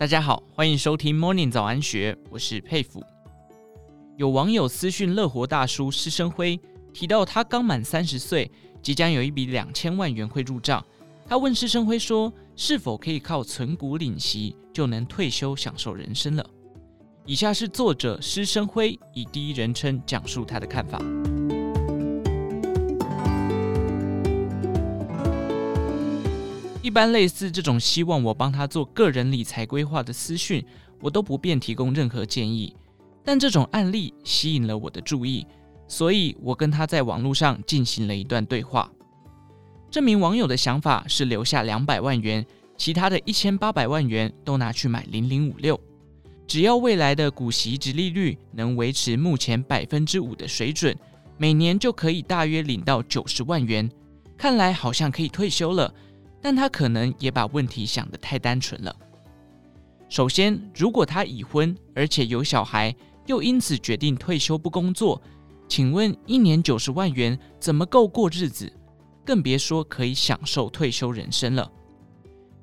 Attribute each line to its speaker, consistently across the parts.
Speaker 1: 大家好，欢迎收听 Morning 早安学，我是佩服。有网友私讯乐活大叔施生辉，提到他刚满三十岁，即将有一笔两千万元会入账。他问施生辉说：“是否可以靠存股领息就能退休享受人生了？”以下是作者施生辉以第一人称讲述他的看法。一般类似这种希望我帮他做个人理财规划的私讯，我都不便提供任何建议。但这种案例吸引了我的注意，所以我跟他在网络上进行了一段对话。这名网友的想法是留下两百万元，其他的一千八百万元都拿去买零零五六，只要未来的股息殖利率能维持目前百分之五的水准，每年就可以大约领到九十万元。看来好像可以退休了，但他可能也把问题想得太单纯了。首先，如果他已婚，而且有小孩，又因此决定退休不工作，请问一年九十万元怎么够过日子？更别说可以享受退休人生了。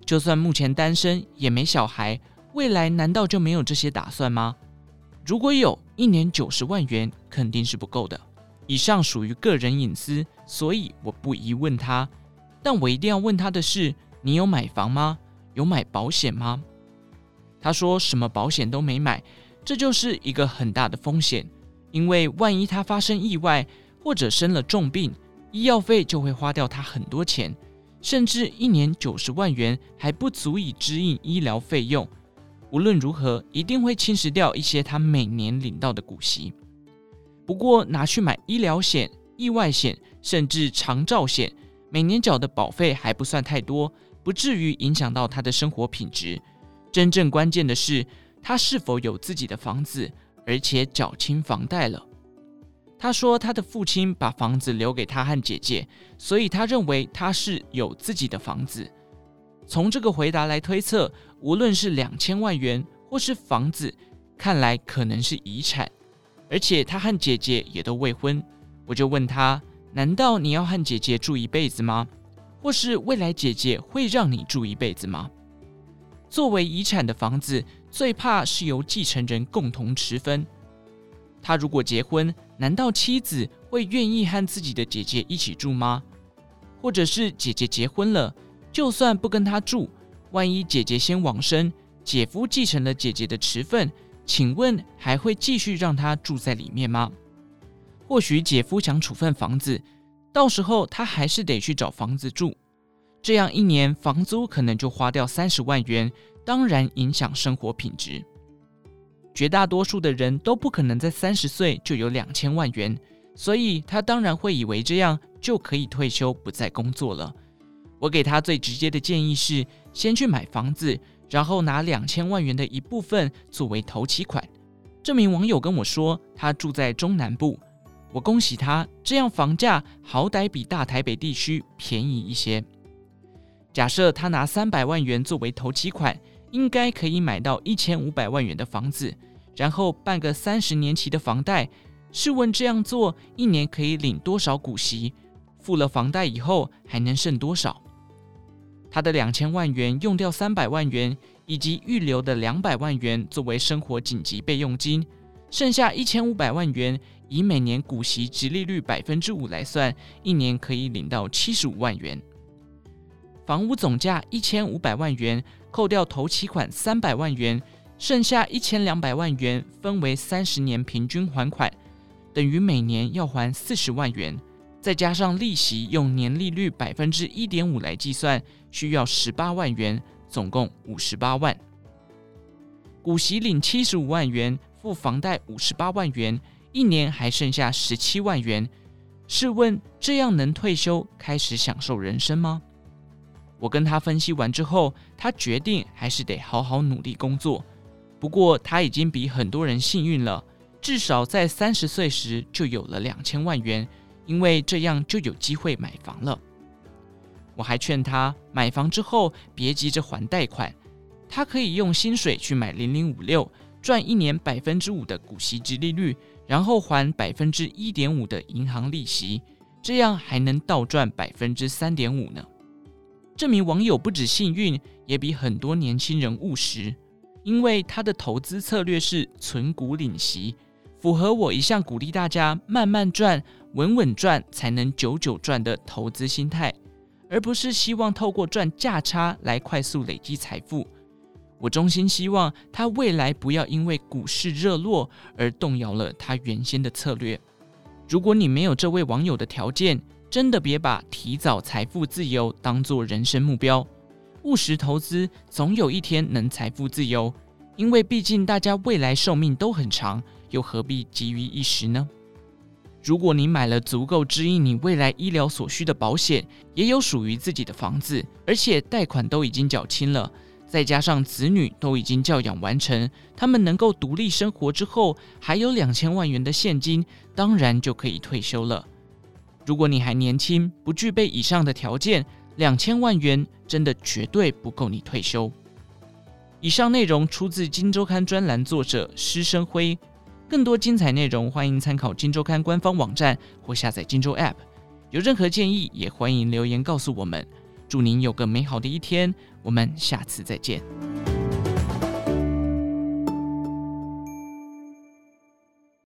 Speaker 1: 就算目前单身也没小孩，未来难道就没有这些打算吗？如果有，一年九十万元肯定是不够的。以上属于个人隐私，所以我不宜问他。但我一定要问他的是：你有买房吗？有买保险吗？他说什么保险都没买。这就是一个很大的风险，因为万一他发生意外或者生了重病，医药费就会花掉他很多钱，甚至一年九十万元还不足以支应医疗费用。无论如何，一定会侵蚀掉一些他每年领到的股息。不过拿去买医疗险、意外险，甚至长照险，每年缴的保费还不算太多，不至于影响到他的生活品质。真正关键的是，他是否有自己的房子，而且缴清房贷了？他说，他的父亲把房子留给他和姐姐，所以他认为他是有自己的房子。从这个回答来推测，无论是两千万元或是房子，看来可能是遗产。而且他和姐姐也都未婚。我就问他：难道你要和姐姐住一辈子吗？或是未来姐姐会让你住一辈子吗？作为遗产的房子，最怕是由继承人共同持分。他如果结婚，难道妻子会愿意和自己的姐姐一起住吗？或者是姐姐结婚了，就算不跟他住，万一姐姐先往生，姐夫继承了姐姐的持分，请问还会继续让他住在里面吗？或许姐夫想处分房子，到时候他还是得去找房子住。这样一年房租可能就花掉三十万元，当然影响生活品质。绝大多数的人都不可能在三十岁就有两千万元，所以他当然会以为这样就可以退休不再工作了。我给他最直接的建议是，先去买房子，然后拿两千万元的一部分作为头期款。这名网友跟我说，他住在中南部，我恭喜他，这样房价好歹比大台北地区便宜一些。假设他拿三百万元作为头期款，应该可以买到一千五百万元的房子，然后办个三十年期的房贷。试问这样做一年可以领多少股息？付了房贷以后还能剩多少？他的两千万元用掉三百万元，以及预留的两百万元作为生活紧急备用金，剩下一千五百万元，以每年股息及利率百分之五来算，一年可以领到七十五万元。房屋总价一千五百万元，扣掉头期款三百万元，剩下一千两百万元，分为三十年平均还款，等于每年要还四十万元，再加上利息，用年利率百分之一点五来计算，需要十八万元，总共五十八万。股息领七十五万元，付房贷五十八万元，一年还剩下十七万元。试问这样能退休，开始享受人生吗？我跟他分析完之后，他决定还是得好好努力工作。不过他已经比很多人幸运了，至少在三十岁时就有了两千万元，因为这样就有机会买房了。我还劝他买房之后别急着还贷款，他可以用薪水去买零零五六，赚一年百分之五的股息殖利率，然后还百分之一点五的银行利息，这样还能倒赚百分之三点五呢。这名网友不止幸运，也比很多年轻人务实。因为他的投资策略是存股领息，符合我一向鼓励大家慢慢赚、稳稳赚才能久久赚的投资心态，而不是希望透过赚价差来快速累积财富。我衷心希望他未来不要因为股市热络而动摇了他原先的策略。如果你没有这位网友的条件，真的别把提早财富自由当做人生目标。务实投资，总有一天能财富自由。因为毕竟大家未来寿命都很长，又何必急于一时呢？如果你买了足够支应你未来医疗所需的保险，也有属于自己的房子，而且贷款都已经缴清了。再加上子女都已经教养完成，他们能够独立生活之后，还有两千万元的现金，当然就可以退休了。如果你还年轻，不具备以上的条件，两千万元真的绝对不够你退休。以上内容出自《金周刊》专栏作者施生辉，更多精彩内容欢迎参考《金周刊》官方网站或下载《金周 App》。有任何建议，也欢迎留言告诉我们。祝您有个美好的一天，我们下次再见。